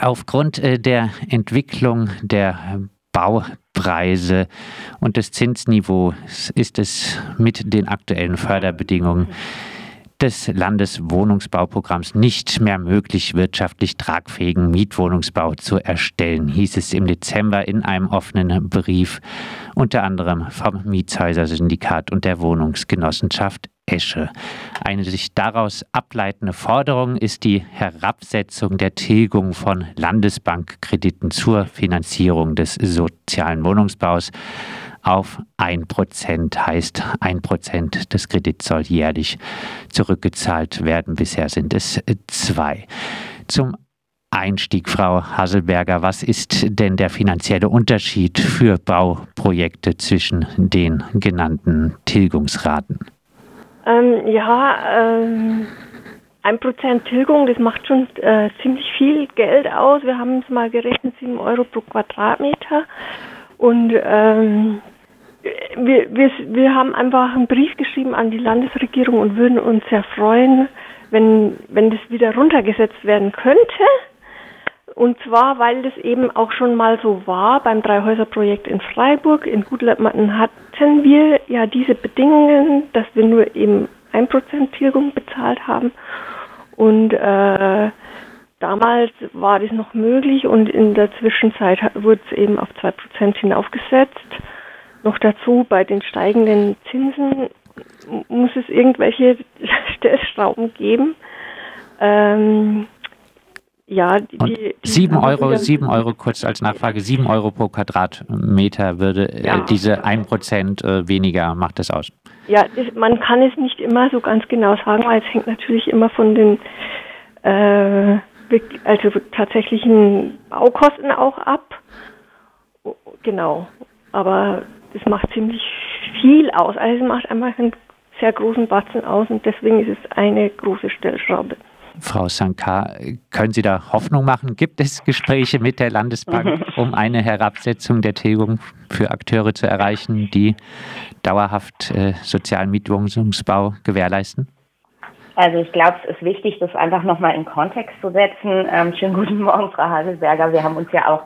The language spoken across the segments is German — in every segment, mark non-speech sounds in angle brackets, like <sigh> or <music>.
Aufgrund äh, der Entwicklung der Baupreise und des Zinsniveaus ist es mit den aktuellen Förderbedingungen des Landeswohnungsbauprogramms nicht mehr möglich, wirtschaftlich tragfähigen Mietwohnungsbau zu erstellen, hieß es im Dezember in einem offenen Brief, unter anderem vom Mietshäuser-Syndikat und der Wohnungsgenossenschaft Esche. Eine sich daraus ableitende Forderung ist die Herabsetzung der Tilgung von Landesbankkrediten zur Finanzierung des sozialen Wohnungsbaus auf 1% heißt 1% des Kredits soll jährlich zurückgezahlt werden. Bisher sind es zwei. Zum Einstieg, Frau Haselberger, was ist denn der finanzielle Unterschied für Bauprojekte zwischen den genannten Tilgungsraten? Ähm, ja, ähm, ein Prozent Tilgung, das macht schon äh, ziemlich viel Geld aus. Wir haben es mal gerechnet, 7 Euro pro Quadratmeter. Und ähm, wir, wir, wir haben einfach einen Brief geschrieben an die Landesregierung und würden uns sehr freuen, wenn, wenn das wieder runtergesetzt werden könnte. Und zwar, weil das eben auch schon mal so war beim Dreihäuser-Projekt in Freiburg. In Gutleitmatten hatten wir ja diese Bedingungen, dass wir nur eben 1% Tilgung bezahlt haben. Und äh, damals war das noch möglich und in der Zwischenzeit wurde es eben auf 2% hinaufgesetzt. Noch dazu bei den steigenden Zinsen muss es irgendwelche <laughs> Stellschrauben geben. Ähm, ja, die, die 7 Euro, 7 Euro kurz als Nachfrage, 7 Euro pro Quadratmeter würde äh, ja. diese 1% äh, weniger macht das aus. Ja, das, man kann es nicht immer so ganz genau sagen, weil es hängt natürlich immer von den äh, also tatsächlichen Baukosten auch ab. Genau. Aber das macht ziemlich viel aus. Also es macht einfach einen sehr großen Batzen aus und deswegen ist es eine große Stellschraube. Frau Sankar, können Sie da Hoffnung machen? Gibt es Gespräche mit der Landesbank, <laughs> um eine Herabsetzung der Tilgung für Akteure zu erreichen, die dauerhaft äh, sozialen Mietwohnungsbau gewährleisten? Also ich glaube, es ist wichtig, das einfach nochmal in Kontext zu setzen. Ähm, schönen guten Morgen, Frau Haselberger. Wir haben uns ja auch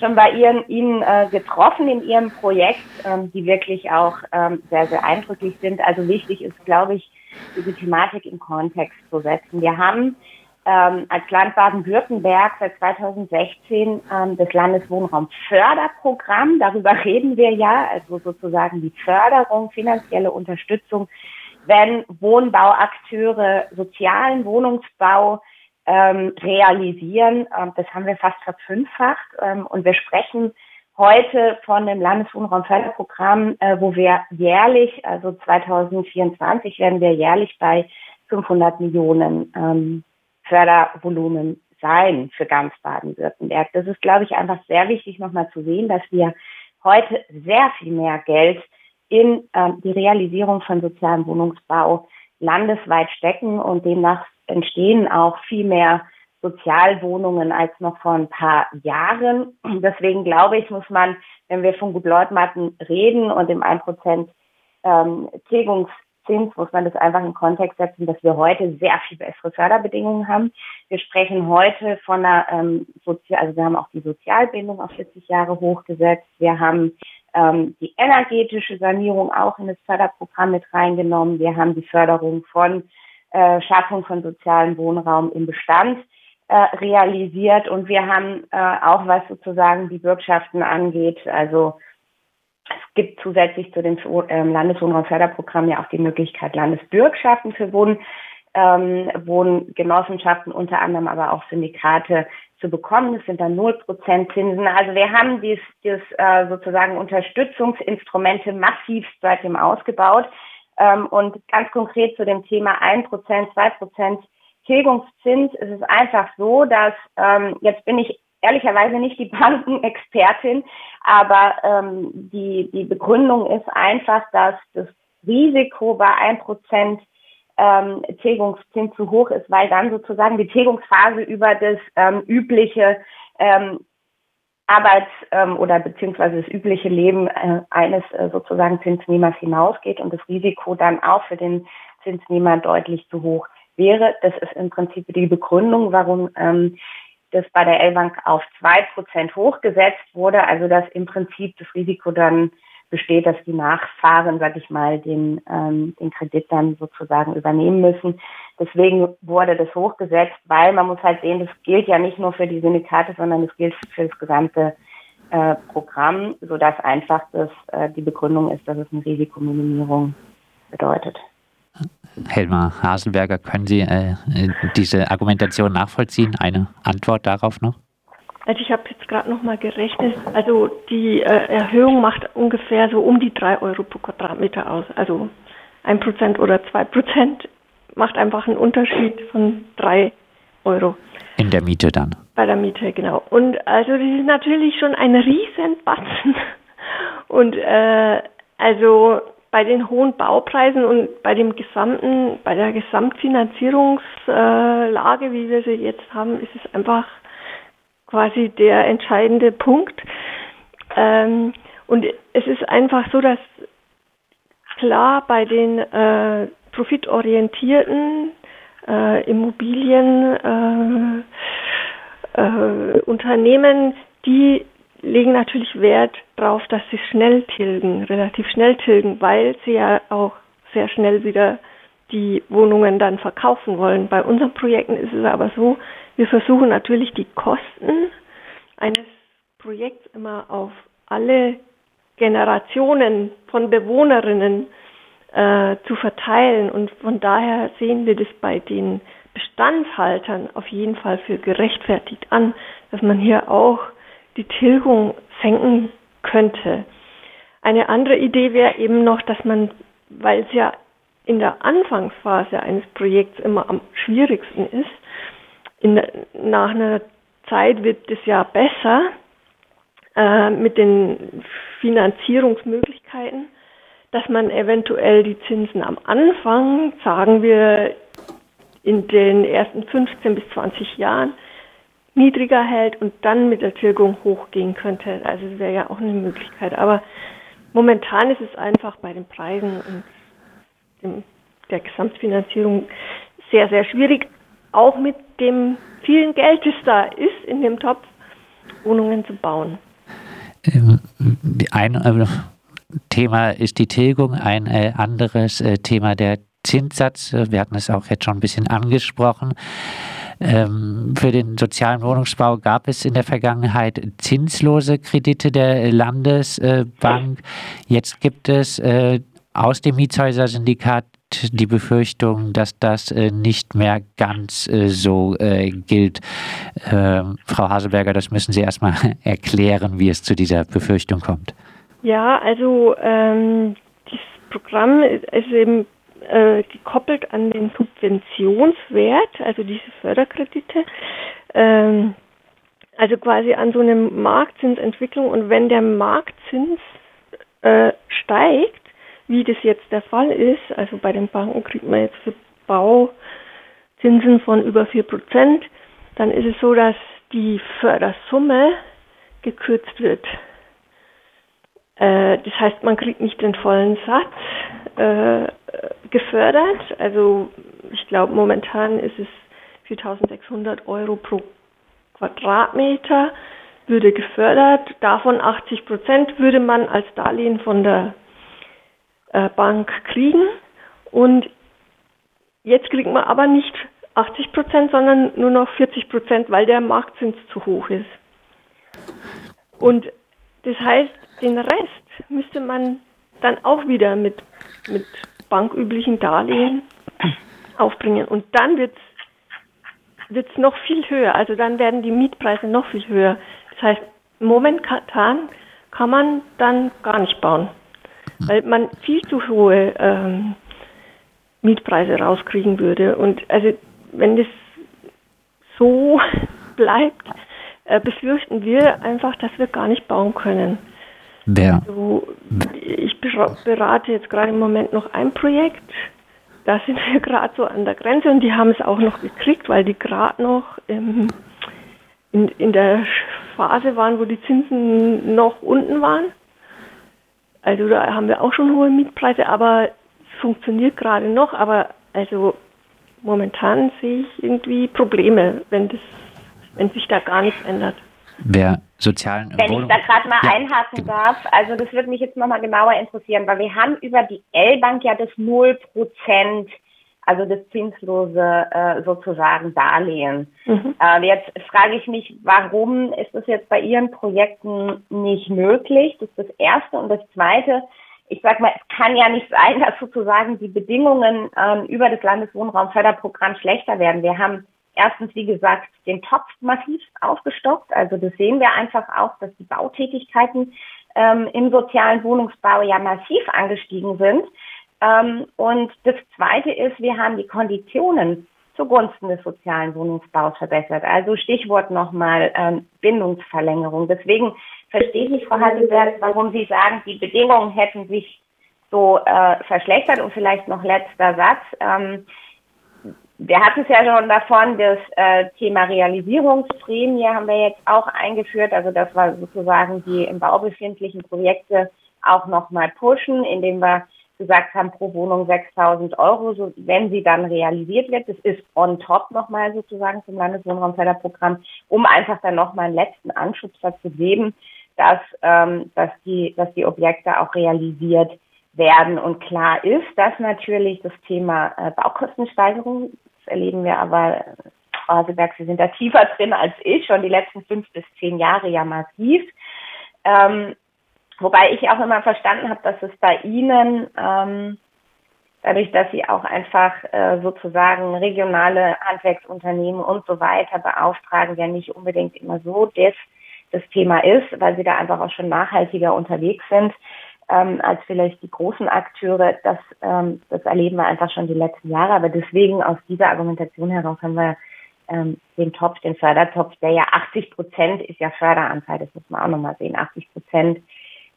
schon bei Ihren, Ihnen äh, getroffen in Ihrem Projekt, ähm, die wirklich auch ähm, sehr, sehr eindrücklich sind. Also wichtig ist, glaube ich, diese Thematik in Kontext zu setzen. Wir haben ähm, als Land Baden-Württemberg seit 2016 ähm, das Landeswohnraumförderprogramm. Darüber reden wir ja, also sozusagen die Förderung, finanzielle Unterstützung wenn Wohnbauakteure sozialen Wohnungsbau ähm, realisieren. Ähm, das haben wir fast verfünffacht. Ähm, und wir sprechen heute von dem Landeswohnraumförderprogramm, äh, wo wir jährlich, also 2024 werden wir jährlich bei 500 Millionen ähm, Fördervolumen sein für ganz Baden-Württemberg. Das ist, glaube ich, einfach sehr wichtig nochmal zu sehen, dass wir heute sehr viel mehr Geld in ähm, die Realisierung von sozialem Wohnungsbau landesweit stecken und demnach entstehen auch viel mehr Sozialwohnungen als noch vor ein paar Jahren. Deswegen glaube ich, muss man, wenn wir von Gutleutmatten reden und dem 1% ähm, Tilgungszins, muss man das einfach in Kontext setzen, dass wir heute sehr viel bessere Förderbedingungen haben. Wir sprechen heute von einer, ähm, Sozial also wir haben auch die Sozialbindung auf 40 Jahre hochgesetzt. Wir haben ähm, die energetische Sanierung auch in das Förderprogramm mit reingenommen. Wir haben die Förderung von äh, Schaffung von sozialem Wohnraum im Bestand äh, realisiert und wir haben äh, auch was sozusagen die Bürgschaften angeht, also es gibt zusätzlich zu dem ähm, Landeswohnraumförderprogramm ja auch die Möglichkeit Landesbürgschaften für Wohn, ähm, Wohngenossenschaften, unter anderem aber auch Syndikate zu bekommen. Das sind dann 0% Zinsen. Also wir haben dies, dies äh, sozusagen Unterstützungsinstrumente massiv seitdem ausgebaut. Ähm, und ganz konkret zu dem Thema 1%, 2% Tilgungszins ist es einfach so, dass ähm, jetzt bin ich ehrlicherweise nicht die <laughs> Bankenexpertin, aber ähm, die, die Begründung ist einfach, dass das Risiko bei 1% ähm, Tilgungszins zu hoch ist, weil dann sozusagen die Tilgungsphase über das ähm, übliche ähm, Arbeits- ähm, oder beziehungsweise das übliche Leben äh, eines äh, sozusagen Zinsnehmers hinausgeht und das Risiko dann auch für den Zinsnehmer deutlich zu hoch wäre. Das ist im Prinzip die Begründung, warum ähm, das bei der L-Bank auf zwei Prozent hochgesetzt wurde, also dass im Prinzip das Risiko dann besteht, dass die Nachfahren, sag ich mal, den, ähm, den Kredit dann sozusagen übernehmen müssen. Deswegen wurde das hochgesetzt, weil man muss halt sehen, das gilt ja nicht nur für die Syndikate, sondern es gilt für das gesamte äh, Programm, sodass einfach das, äh, die Begründung ist, dass es eine Risikominimierung bedeutet. Helma Haselberger, können Sie äh, diese Argumentation nachvollziehen? Eine Antwort darauf noch? Also ich habe jetzt gerade noch mal gerechnet. Also die äh, Erhöhung macht ungefähr so um die drei Euro pro Quadratmeter aus. Also ein Prozent oder zwei Prozent macht einfach einen Unterschied von drei Euro. In der Miete dann? Bei der Miete, genau. Und also das ist natürlich schon ein Riesenbatzen. <laughs> Und äh, also bei den hohen Baupreisen und bei dem gesamten, bei der Gesamtfinanzierungslage, wie wir sie jetzt haben, ist es einfach quasi der entscheidende Punkt. Ähm, und es ist einfach so, dass klar bei den äh, profitorientierten äh, Immobilien äh, die legen natürlich Wert darauf, dass sie schnell tilgen, relativ schnell tilgen, weil sie ja auch sehr schnell wieder die Wohnungen dann verkaufen wollen. Bei unseren Projekten ist es aber so, wir versuchen natürlich die Kosten eines Projekts immer auf alle Generationen von Bewohnerinnen äh, zu verteilen. Und von daher sehen wir das bei den Bestandshaltern auf jeden Fall für gerechtfertigt an, dass man hier auch die Tilgung senken könnte. Eine andere Idee wäre eben noch, dass man, weil es ja in der Anfangsphase eines Projekts immer am schwierigsten ist, in, nach einer Zeit wird es ja besser äh, mit den Finanzierungsmöglichkeiten, dass man eventuell die Zinsen am Anfang, sagen wir in den ersten 15 bis 20 Jahren, niedriger hält und dann mit der Tilgung hochgehen könnte. Also das wäre ja auch eine Möglichkeit. Aber momentan ist es einfach bei den Preisen und dem, der Gesamtfinanzierung sehr, sehr schwierig, auch mit dem vielen Geld, das da ist in dem Topf, Wohnungen zu bauen. Ähm, ein äh, Thema ist die Tilgung, ein äh, anderes äh, Thema der Zinssatz. Wir hatten es auch jetzt schon ein bisschen angesprochen. Ähm, für den sozialen Wohnungsbau gab es in der Vergangenheit zinslose Kredite der Landesbank. Jetzt gibt es äh, aus dem Mietshäuser-Syndikat die Befürchtung, dass das äh, nicht mehr ganz äh, so äh, gilt. Ähm, Frau Haselberger, das müssen Sie erstmal <laughs> erklären, wie es zu dieser Befürchtung kommt. Ja, also ähm, dieses Programm ist eben äh, gekoppelt an den Subventionswert, also diese Förderkredite. Ähm, also quasi an so eine Marktzinsentwicklung und wenn der Marktzins äh, steigt, wie das jetzt der Fall ist, also bei den Banken kriegt man jetzt für Bauzinsen von über 4%, dann ist es so, dass die Fördersumme gekürzt wird. Äh, das heißt, man kriegt nicht den vollen Satz äh, gefördert. Also ich glaube, momentan ist es 4.600 Euro pro Quadratmeter würde gefördert. Davon 80 Prozent würde man als Darlehen von der äh, Bank kriegen. Und jetzt kriegt man aber nicht 80 Prozent, sondern nur noch 40 Prozent, weil der Marktzins zu hoch ist. Und das heißt, den Rest müsste man dann auch wieder mit, mit banküblichen Darlehen aufbringen. Und dann wird es noch viel höher. Also dann werden die Mietpreise noch viel höher. Das heißt, momentan kann man dann gar nicht bauen weil man viel zu hohe ähm, Mietpreise rauskriegen würde. Und also wenn das so <laughs> bleibt, äh, befürchten wir einfach, dass wir gar nicht bauen können. Wer? Also, ich berate jetzt gerade im Moment noch ein Projekt. Da sind wir <laughs> gerade so an der Grenze und die haben es auch noch gekriegt, weil die gerade noch im, in, in der Phase waren, wo die Zinsen noch unten waren. Also da haben wir auch schon hohe Mietpreise, aber es funktioniert gerade noch. Aber also momentan sehe ich irgendwie Probleme, wenn das wenn sich da gar nichts ändert. Wer sozialen Wenn Wohnung ich da gerade mal ja. einhaken darf, also das würde mich jetzt nochmal genauer interessieren, weil wir haben über die L-Bank ja das 0 Prozent also das zinslose äh, sozusagen Darlehen. Mhm. Äh, jetzt frage ich mich, warum ist das jetzt bei Ihren Projekten nicht möglich? Das ist das Erste. Und das Zweite, ich sag mal, es kann ja nicht sein, <laughs> dass sozusagen die Bedingungen ähm, über das Landeswohnraumförderprogramm schlechter werden. Wir haben erstens, wie gesagt, den Topf massiv aufgestockt. Also das sehen wir einfach auch, dass die Bautätigkeiten ähm, im sozialen Wohnungsbau ja massiv angestiegen sind. Ähm, und das Zweite ist, wir haben die Konditionen zugunsten des sozialen Wohnungsbaus verbessert. Also Stichwort nochmal ähm, Bindungsverlängerung. Deswegen verstehe ich nicht, Frau Hasselberg, warum Sie sagen, die Bedingungen hätten sich so äh, verschlechtert. Und vielleicht noch letzter Satz. Ähm, wir hatten es ja schon davon, das äh, Thema Realisierungsprämie haben wir jetzt auch eingeführt. Also das war sozusagen die im Bau befindlichen Projekte auch nochmal pushen, indem wir gesagt haben, pro Wohnung 6.000 Euro, so, wenn sie dann realisiert wird. Das ist on top nochmal sozusagen zum Landeswohnraumförderprogramm, um einfach dann nochmal einen letzten Anschubser zu geben, dass, ähm, dass, die, dass die Objekte auch realisiert werden. Und klar ist, dass natürlich das Thema äh, Baukostensteigerung, erleben wir aber, Frau Haseberg, Sie sind da tiefer drin als ich, schon die letzten fünf bis zehn Jahre ja massiv. Ähm, Wobei ich auch immer verstanden habe, dass es bei Ihnen, ähm, dadurch, dass Sie auch einfach äh, sozusagen regionale Handwerksunternehmen und so weiter beauftragen, ja nicht unbedingt immer so das, das Thema ist, weil Sie da einfach auch schon nachhaltiger unterwegs sind ähm, als vielleicht die großen Akteure. Das, ähm, das erleben wir einfach schon die letzten Jahre. Aber deswegen aus dieser Argumentation heraus haben wir ähm, den Topf, den Fördertopf, der ja 80 Prozent ist ja Förderanteil, das muss man auch nochmal sehen, 80 Prozent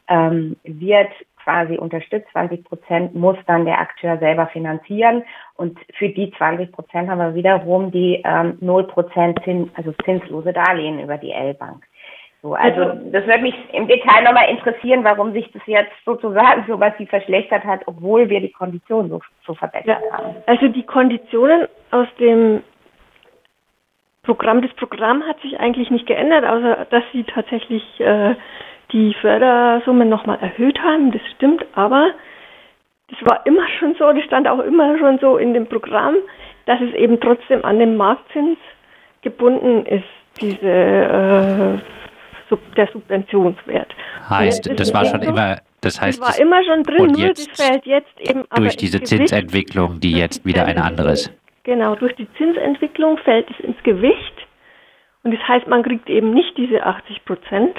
ähm, wird quasi unterstützt. 20 Prozent muss dann der Akteur selber finanzieren. Und für die 20 Prozent haben wir wiederum die ähm, 0 Prozent Zins, also zinslose Darlehen über die L-Bank. So, also, also das würde mich im Detail nochmal interessieren, warum sich das jetzt sozusagen so was sie verschlechtert hat, obwohl wir die Konditionen so, so verbessert ja, haben. Also die Konditionen aus dem Programm, das Programm hat sich eigentlich nicht geändert, außer dass sie tatsächlich äh, die Fördersummen nochmal erhöht haben, das stimmt, aber das war immer schon so, das stand auch immer schon so in dem Programm, dass es eben trotzdem an den Marktzins gebunden ist, diese äh, Sub, der Subventionswert. Heißt, das, war schon immer, das heißt, das war immer schon drin, nur das fällt jetzt eben durch diese Zinsentwicklung, die jetzt wieder eine andere ist. Genau, durch die Zinsentwicklung fällt es ins Gewicht und das heißt, man kriegt eben nicht diese 80 Prozent,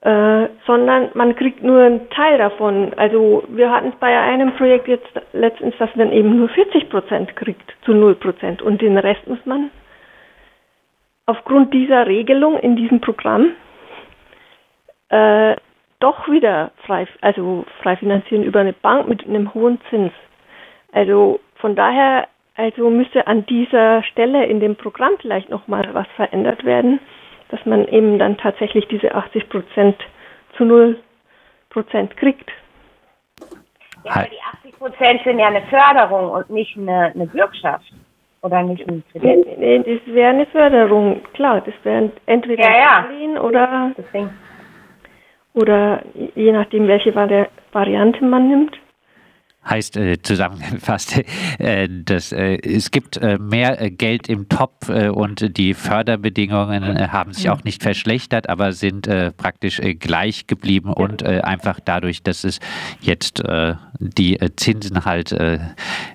äh, sondern man kriegt nur einen Teil davon. Also wir hatten es bei einem Projekt jetzt letztens, dass man eben nur 40 Prozent kriegt zu 0 Prozent und den Rest muss man aufgrund dieser Regelung in diesem Programm äh, doch wieder frei, also frei finanzieren über eine Bank mit einem hohen Zins. Also von daher, also müsste an dieser Stelle in dem Programm vielleicht nochmal was verändert werden dass man eben dann tatsächlich diese 80 Prozent zu 0 Prozent kriegt. Ja, aber die 80 Prozent sind ja eine Förderung und nicht eine, eine Bürgschaft. Oder nicht ein Kredit? Nee, das wäre eine Förderung, klar. Das wäre entweder ja, ja. Darlehen oder, oder je nachdem, welche Variante man nimmt heißt äh, zusammengefasst, <laughs> äh, dass äh, es gibt äh, mehr äh, Geld im Topf äh, und die Förderbedingungen haben sich auch nicht verschlechtert, aber sind praktisch gleich geblieben und einfach dadurch, dass es jetzt die Zinsen halt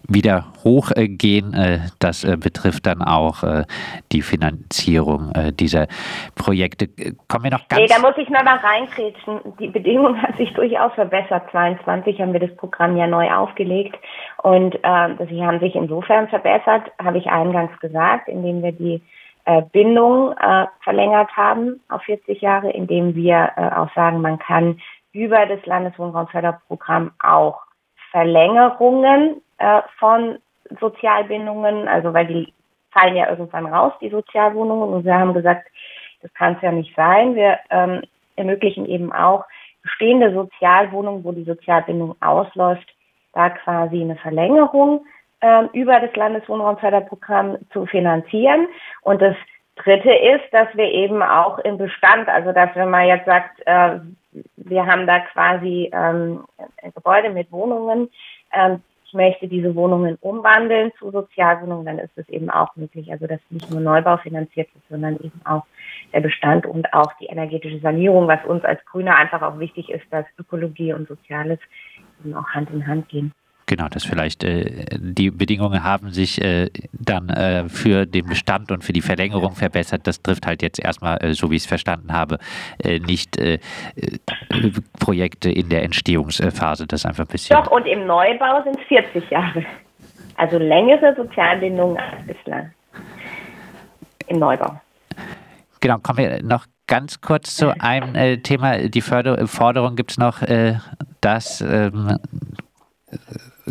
wieder hochgehen, das betrifft dann auch die Finanzierung dieser Projekte. Kommen wir noch ganz... Nee, da muss ich noch mal reinkrätschen. Die Bedingungen hat sich durchaus verbessert. 22 haben wir das Programm ja neu aufgelegt. Und äh, sie haben sich insofern verbessert, habe ich eingangs gesagt, indem wir die äh, Bindung äh, verlängert haben auf 40 Jahre, indem wir äh, auch sagen, man kann über das Landeswohnraumförderprogramm auch Verlängerungen äh, von Sozialbindungen, also weil die fallen ja irgendwann raus, die Sozialwohnungen. Und wir haben gesagt, das kann es ja nicht sein. Wir ähm, ermöglichen eben auch bestehende Sozialwohnungen, wo die Sozialbindung ausläuft, da quasi eine Verlängerung äh, über das Landeswohnraumförderprogramm zu finanzieren. Und das Dritte ist, dass wir eben auch im Bestand, also dass wenn man jetzt sagt, äh, wir haben da quasi ähm, ein Gebäude mit Wohnungen, ähm, ich möchte diese Wohnungen umwandeln zu Sozialwohnungen, dann ist es eben auch möglich. Also dass nicht nur Neubau finanziert wird, sondern eben auch der Bestand und auch die energetische Sanierung, was uns als Grüne einfach auch wichtig ist, dass Ökologie und Soziales eben auch Hand in Hand gehen. Genau, dass vielleicht äh, die Bedingungen haben sich äh, dann äh, für den Bestand und für die Verlängerung verbessert. Das trifft halt jetzt erstmal, äh, so wie ich es verstanden habe, äh, nicht äh, Projekte in der Entstehungsphase. Das einfach ein bisschen. Doch, und im Neubau sind es 40 Jahre. Also längere Sozialbindungen als bislang. Im Neubau. Genau, kommen wir noch ganz kurz zu einem Thema. Die Förder Forderung gibt es noch, dass ähm,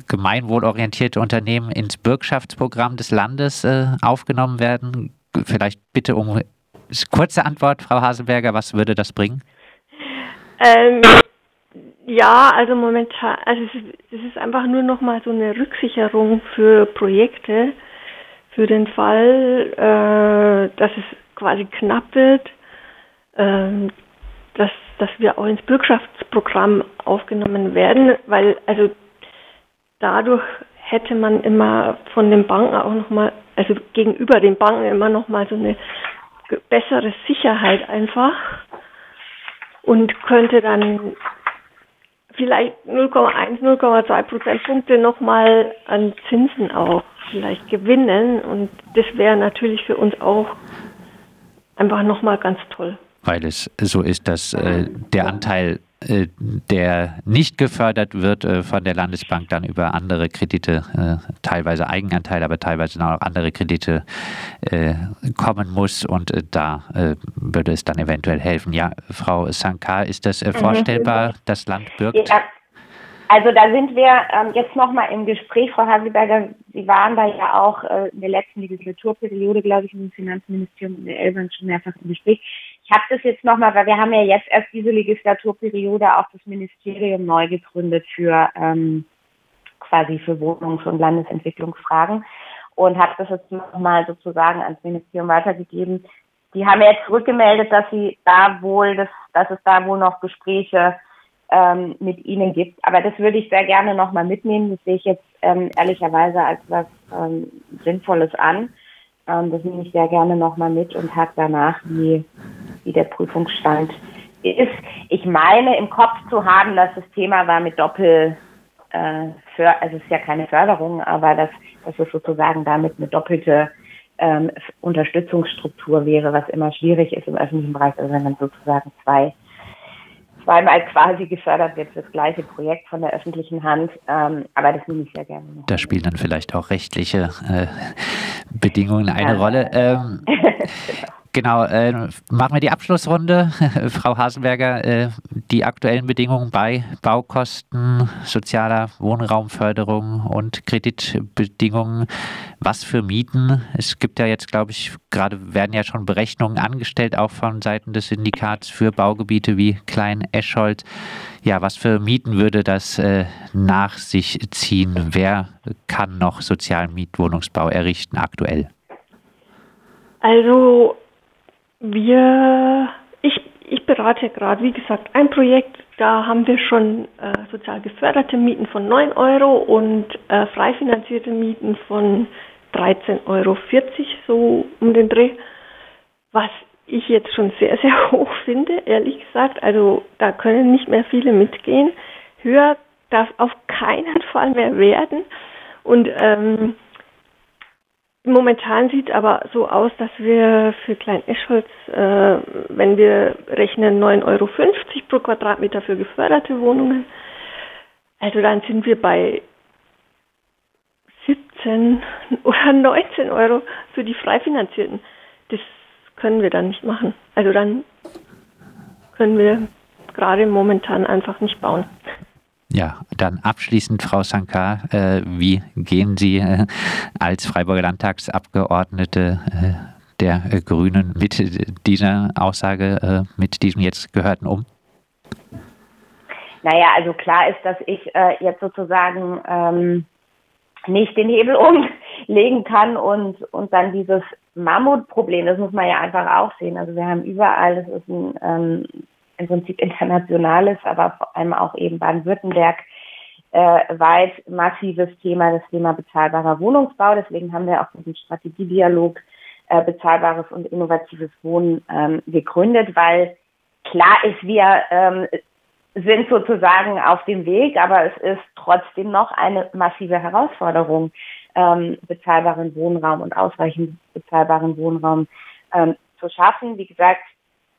gemeinwohlorientierte Unternehmen ins Bürgschaftsprogramm des Landes äh, aufgenommen werden? Vielleicht bitte um kurze Antwort, Frau Haselberger, was würde das bringen? Ähm, ja, also momentan, also es ist, einfach nur noch mal so eine Rücksicherung für Projekte, für den Fall, äh, dass es quasi knapp wird, äh, dass, dass wir auch ins Bürgschaftsprogramm aufgenommen werden, weil also dadurch hätte man immer von den Banken auch nochmal, also gegenüber den Banken immer nochmal so eine bessere Sicherheit einfach und könnte dann vielleicht 0,1, 0,2 Prozentpunkte nochmal an Zinsen auch vielleicht gewinnen und das wäre natürlich für uns auch einfach nochmal ganz toll. Weil es so ist, dass äh, der Anteil äh, der nicht gefördert wird äh, von der Landesbank dann über andere Kredite, äh, teilweise Eigenanteil, aber teilweise auch andere Kredite kommen muss und da würde es dann eventuell helfen. Ja, Frau Sankar, ist das mhm. vorstellbar, das Land birgt? Ja. Also da sind wir ähm, jetzt nochmal im Gespräch, Frau Haselberger, Sie waren da ja auch äh, in der letzten Legislaturperiode, glaube ich, im Finanzministerium in der Elbern schon mehrfach im Gespräch. Habe das jetzt nochmal, weil wir haben ja jetzt erst diese Legislaturperiode auch das Ministerium neu gegründet für ähm, quasi für Wohnungs- und Landesentwicklungsfragen und habe das jetzt nochmal sozusagen ans Ministerium weitergegeben. Die haben jetzt zurückgemeldet, dass sie da wohl, dass, dass es da wohl noch Gespräche ähm, mit ihnen gibt. Aber das würde ich sehr gerne nochmal mitnehmen. Das sehe ich jetzt ähm, ehrlicherweise als was ähm, Sinnvolles an. Ähm, das nehme ich sehr gerne nochmal mit und hake danach, wie, wie der Prüfungsstand ist. Ich meine im Kopf zu haben, dass das Thema war mit Doppel, äh, für, also es ist ja keine Förderung, aber dass, dass es sozusagen damit eine doppelte ähm, Unterstützungsstruktur wäre, was immer schwierig ist im öffentlichen Bereich, also wenn man sozusagen zwei zweimal quasi gefördert wird für das gleiche Projekt von der öffentlichen Hand. Ähm, aber das nehme ich sehr gerne. Da spielen dann vielleicht auch rechtliche äh, Bedingungen eine ja. Rolle. Ähm, Genau, <laughs> äh, machen wir die Abschlussrunde. <laughs> Frau Hasenberger, äh, die aktuellen Bedingungen bei Baukosten, sozialer Wohnraumförderung und Kreditbedingungen. Was für Mieten? Es gibt ja jetzt, glaube ich, gerade werden ja schon Berechnungen angestellt, auch von Seiten des Syndikats für Baugebiete wie Klein-Escholz. Ja, was für Mieten würde das äh, nach sich ziehen? Wer kann noch sozialen Mietwohnungsbau errichten aktuell? Also wir, ich, ich berate gerade, wie gesagt, ein Projekt, da haben wir schon äh, sozial geförderte Mieten von 9 Euro und äh, frei finanzierte Mieten von 13,40 Euro, so um den Dreh. Was ich jetzt schon sehr, sehr <laughs> hoch finde, ehrlich gesagt. Also da können nicht mehr viele mitgehen. Höher darf auf keinen <laughs> Fall mehr werden. Und ähm, Momentan sieht aber so aus, dass wir für Klein Eschholz, äh, wenn wir rechnen 9,50 Euro pro Quadratmeter für geförderte Wohnungen, also dann sind wir bei 17 <laughs> oder 19 Euro für die frei finanzierten. Das können wir dann nicht machen. Also dann können wir gerade momentan einfach nicht bauen. Ja, dann abschließend, Frau Sankar, äh, wie gehen Sie äh, als Freiburger Landtagsabgeordnete äh, der äh, Grünen mit dieser Aussage, äh, mit diesem jetzt Gehörten um? Naja, also klar ist, dass ich äh, jetzt sozusagen ähm, nicht den Hebel <laughs> legen kann und, und dann dieses Mammutproblem, das muss man ja einfach auch sehen. Also wir haben überall, das ist ein ähm, im Prinzip internationales, aber vor allem auch eben Baden-Württemberg äh, weit massives Thema, das Thema bezahlbarer Wohnungsbau. Deswegen haben wir auch diesen Strategiedialog äh, bezahlbares und innovatives Wohnen ähm, gegründet, weil klar ist, wir ähm, sind sozusagen auf dem Weg, aber es ist trotzdem noch eine massive Herausforderung, ähm, bezahlbaren Wohnraum und ausreichend bezahlbaren Wohnraum ähm, zu schaffen. Wie gesagt,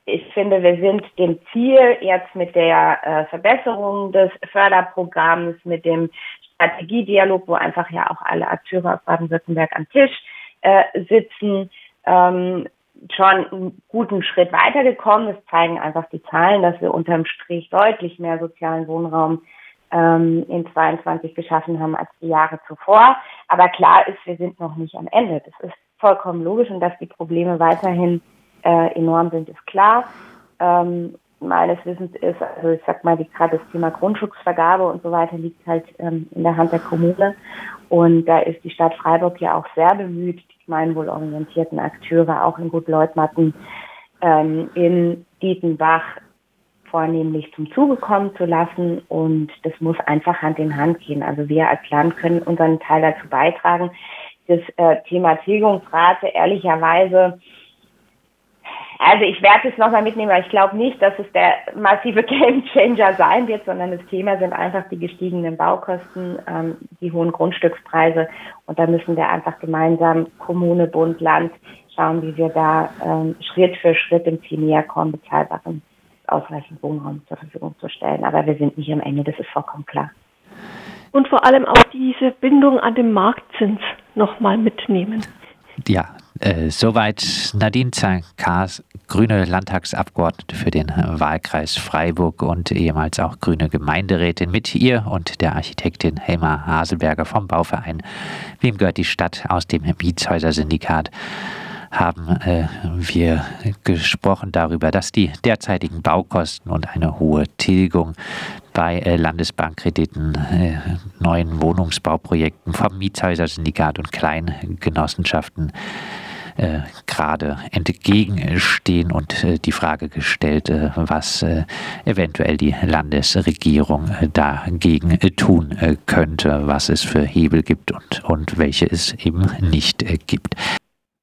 ich finde, wir sind dem Ziel jetzt mit der äh, Verbesserung des Förderprogramms, mit dem Strategiedialog, wo einfach ja auch alle Akteure aus Baden-Württemberg am Tisch äh, sitzen, ähm, schon einen guten Schritt weitergekommen. Das zeigen einfach die Zahlen, dass wir unterm Strich deutlich mehr sozialen Wohnraum ähm, in 22 geschaffen haben als die Jahre zuvor. Aber klar ist, wir sind noch nicht am Ende. Das ist vollkommen logisch und dass die Probleme weiterhin äh, enorm sind, ist klar. Ähm, meines Wissens ist, also ich sag mal, gerade das Thema Grundschutzvergabe und so weiter liegt halt ähm, in der Hand der Kommune. Und da ist die Stadt Freiburg ja auch sehr bemüht, die gemeinwohlorientierten Akteure auch in Gut-Leutmatten, ähm, in Dietenbach vornehmlich zum Zuge kommen zu lassen. Und das muss einfach Hand in Hand gehen. Also wir als Land können unseren Teil dazu beitragen. Das äh, Thema Tilgungsrate ehrlicherweise also ich werde es nochmal mitnehmen, aber ich glaube nicht, dass es der massive <laughs> Gamechanger sein wird, sondern das Thema sind einfach die gestiegenen Baukosten, ähm, die hohen Grundstückspreise und da müssen wir einfach gemeinsam Kommune, Bund, Land schauen, wie wir da ähm, Schritt für Schritt im Ziel näher kommen, bezahlbaren ausreichend Wohnraum zur Verfügung zu stellen. Aber wir sind nicht am Ende, das ist vollkommen klar. Und vor allem auch diese Bindung an den Marktzins nochmal mitnehmen. Ja, äh, soweit Nadine Zankas, grüne Landtagsabgeordnete für den Wahlkreis Freiburg und ehemals auch grüne Gemeinderätin mit ihr und der Architektin Helma Haselberger vom Bauverein. Wem gehört die Stadt? Aus dem Mietshäuser-Syndikat haben äh, wir gesprochen darüber, dass die derzeitigen Baukosten und eine hohe Tilgung bei äh, Landesbankkrediten, äh, neuen Wohnungsbauprojekten vom Mietshäuser-Syndikat und Kleingenossenschaften äh, gerade entgegenstehen und äh, die Frage gestellt, äh, was äh, eventuell die Landesregierung äh, dagegen äh, tun könnte, was es für Hebel gibt und, und welche es eben nicht gibt.